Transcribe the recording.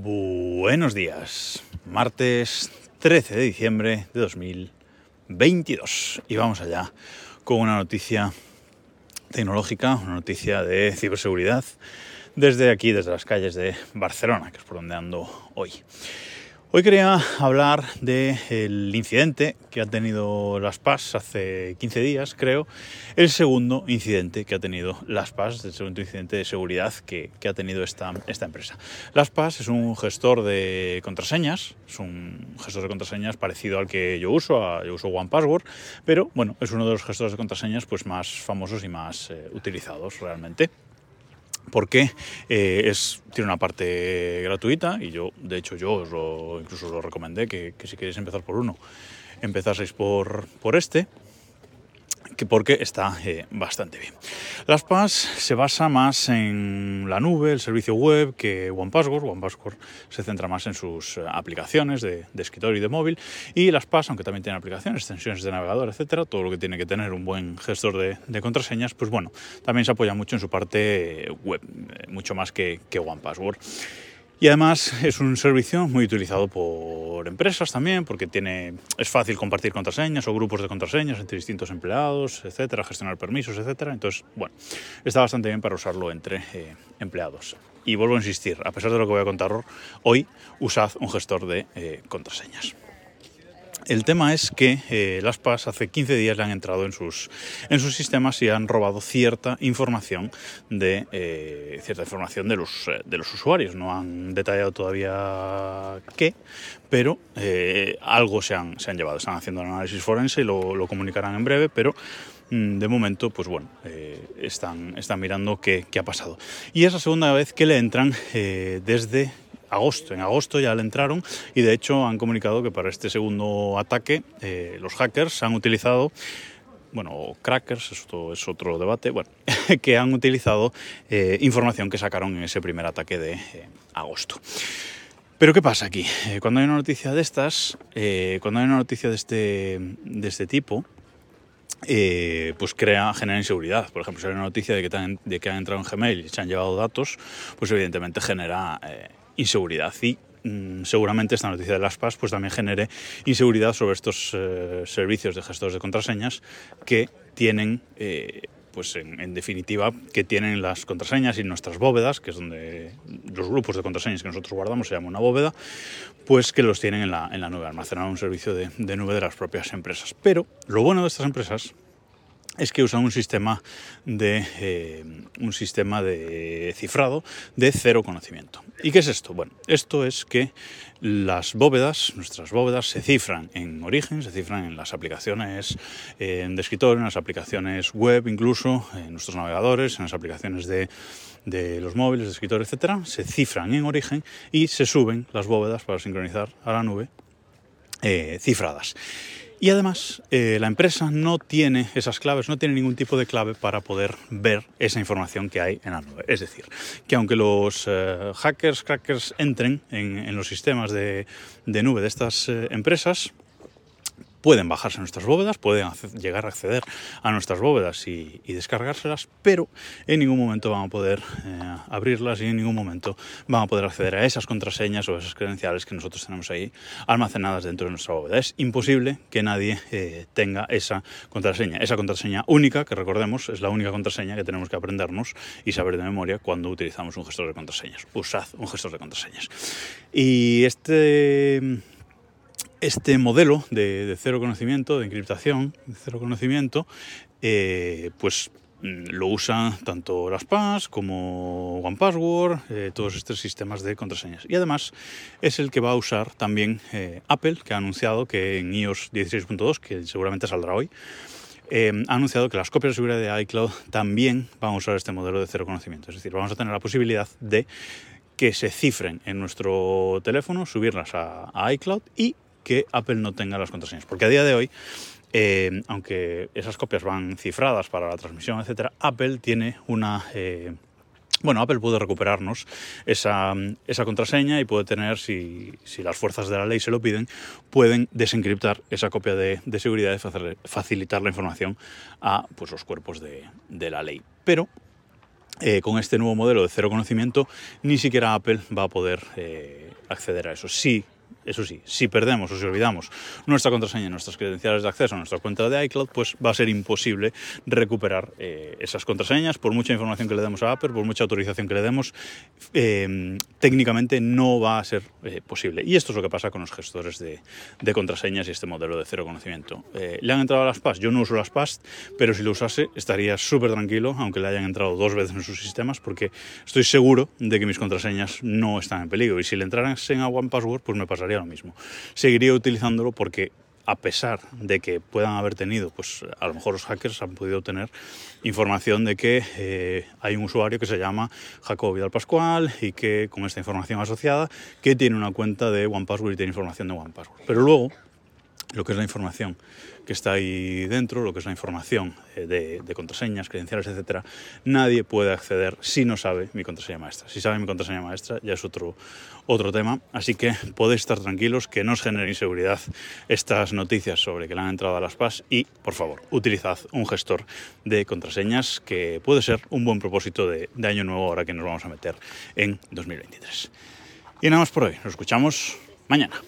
Buenos días, martes 13 de diciembre de 2022 y vamos allá con una noticia tecnológica, una noticia de ciberseguridad desde aquí, desde las calles de Barcelona, que es por donde ando hoy. Hoy quería hablar del incidente que ha tenido las PAS hace 15 días, creo, el segundo incidente que ha tenido las PAS, el segundo incidente de seguridad que, ha tenido esta, esta empresa. Las PAS es un gestor de contraseñas, es un gestor de contraseñas parecido al que yo uso, yo uso OnePassword, pero bueno, es uno de los gestores de contraseñas pues, más famosos y más eh, utilizados realmente porque eh, tiene una parte gratuita y yo, de hecho, yo os incluso os lo recomendé que, que si queréis empezar por uno, empezaseis por, por este que porque está eh, bastante bien. Las se basa más en la nube, el servicio web, que OnePassword. OnePassword se centra más en sus eh, aplicaciones de, escritorio y de móvil. Y las PAS, aunque también tienen aplicaciones, extensiones de navegador, etcétera, todo lo que tiene que tener un buen gestor de, contraseñas, pues bueno, también se apoya mucho en su parte web, eh, mucho más que, que OnePassword. Y además es un servicio muy utilizado por empresas también, porque tiene, es fácil compartir contraseñas o grupos de contraseñas entre distintos empleados, etcétera, gestionar permisos, etcétera. Entonces, bueno, está bastante bien para usarlo entre eh, empleados. Y vuelvo a insistir, a pesar de lo que voy a contar hoy, usad un gestor de eh, contraseñas. El tema es que eh, las PAS hace 15 días le han entrado en sus, en sus sistemas y han robado cierta información de eh, cierta información de los, eh, de los usuarios. No han detallado todavía qué, pero algo se han, se han llevado. Están haciendo un análisis forense y lo, lo comunicarán en breve, pero mm, de momento, pues bueno, están, están mirando qué, qué, ha pasado. Y es la segunda vez que le entran desde agosto. En agosto ya le entraron y de hecho han comunicado que para este segundo ataque eh, los hackers han utilizado bueno, crackers, esto es otro debate, bueno, que han utilizado eh, información que sacaron en ese primer ataque de eh, agosto. Pero ¿qué pasa aquí? cuando hay una noticia de estas, cuando hay una noticia de este, de este tipo, pues crea, genera inseguridad. Por ejemplo, si hay una noticia de que, han, de que han entrado en Gmail y se han llevado datos, pues evidentemente genera inseguridad. Y mm, seguramente esta noticia de las PAS pues también genere inseguridad sobre estos eh, servicios de gestores de contraseñas que tienen, eh, pues en, definitiva, que tienen las contraseñas y nuestras bóvedas, que es donde los grupos de contraseñas que nosotros guardamos se llama una bóveda, pues que los tienen en la, en la nube, almacenado en un servicio de, de nube de las propias empresas. Pero lo bueno de estas empresas es que usan un sistema de eh, un sistema de cifrado de cero conocimiento. ¿Y qué es esto? Bueno, esto es que las bóvedas, nuestras bóvedas, se cifran en origen, se cifran en las aplicaciones eh, de escritorio, en las aplicaciones web, incluso en nuestros navegadores, en las aplicaciones de, los móviles, de escritorio, etcétera, se cifran en origen y se suben las bóvedas para sincronizar a la nube eh, cifradas. Y además, eh, la empresa no tiene esas claves, no tiene ningún tipo de clave para poder ver esa información que hay en la nube. Es decir, que aunque los eh, hackers, crackers entren en, los sistemas de, nube de estas eh, empresas, pueden bajarse nuestras bóvedas, pueden llegar a acceder a nuestras bóvedas y, descargárselas, pero en ningún momento van a poder eh, abrirlas y en ningún momento van a poder acceder a esas contraseñas o esas credenciales que nosotros tenemos ahí almacenadas dentro de nuestra bóveda. Es imposible que nadie eh, tenga esa contraseña. Esa contraseña única, que recordemos, es la única contraseña que tenemos que aprendernos y saber de memoria cuando utilizamos un gestor de contraseñas. Usad un gestor de contraseñas. Y este este modelo de, cero conocimiento, de encriptación, de cero conocimiento, eh, pues mm, lo usan tanto las PAS como OnePassword, eh, todos estos sistemas de contraseñas. Y además es el que va a usar también eh, Apple, que ha anunciado que en iOS 16.2, que seguramente saldrá hoy, ha anunciado que las copias de seguridad de iCloud también van a usar este modelo de cero conocimiento. Es decir, vamos a tener la posibilidad de que se cifren en nuestro teléfono, subirlas a iCloud y que Apple no tenga las contraseñas. Porque a día de hoy, eh, aunque esas copias van cifradas para la transmisión, etcétera, Apple tiene una. Eh, bueno, Apple puede recuperarnos esa, esa, contraseña y puede tener, si, si, las fuerzas de la ley se lo piden, pueden desencriptar esa copia de, seguridad y facilitar la información a pues, los cuerpos de, de la ley. Pero eh, con este nuevo modelo de cero conocimiento, ni siquiera Apple va a poder acceder a eso. Sí eso sí, si perdemos o si olvidamos nuestra contraseña, nuestras credenciales de acceso a nuestra cuenta de iCloud, pues va a ser imposible recuperar eh, esas contraseñas. Por mucha información que le demos a Apple, por mucha autorización que le demos, eh, técnicamente no va a ser eh, posible. Y esto es lo que pasa con los gestores de, contraseñas y este modelo de cero conocimiento. ¿Le han entrado las PAS? Yo no uso las PAS, pero si lo usase estaría súper tranquilo, aunque le hayan entrado dos veces en sus sistemas, porque estoy seguro de que mis contraseñas no están en peligro. Y si le entraran en a OnePassword, pues me pasaría lo mismo. Seguiría utilizándolo porque a pesar de que puedan haber tenido, pues a lo mejor los hackers han podido tener información de que eh, hay un usuario que se llama Jacobo Vidal Pascual y que con esta información asociada que tiene una cuenta de OnePassword y tiene información de OnePassword. Pero luego lo que es la información que está ahí dentro, lo que es la información eh, de, contraseñas, credenciales, etcétera, nadie puede acceder si no sabe mi contraseña maestra. Si sabe mi contraseña maestra ya es otro, otro tema, así que podéis estar tranquilos que no os genere inseguridad estas noticias sobre que le han entrado a las PAS y, por favor, utilizad un gestor de contraseñas que puede ser un buen propósito de, de año nuevo ahora que nos vamos a meter en 2023. Y nada más por hoy, nos escuchamos mañana.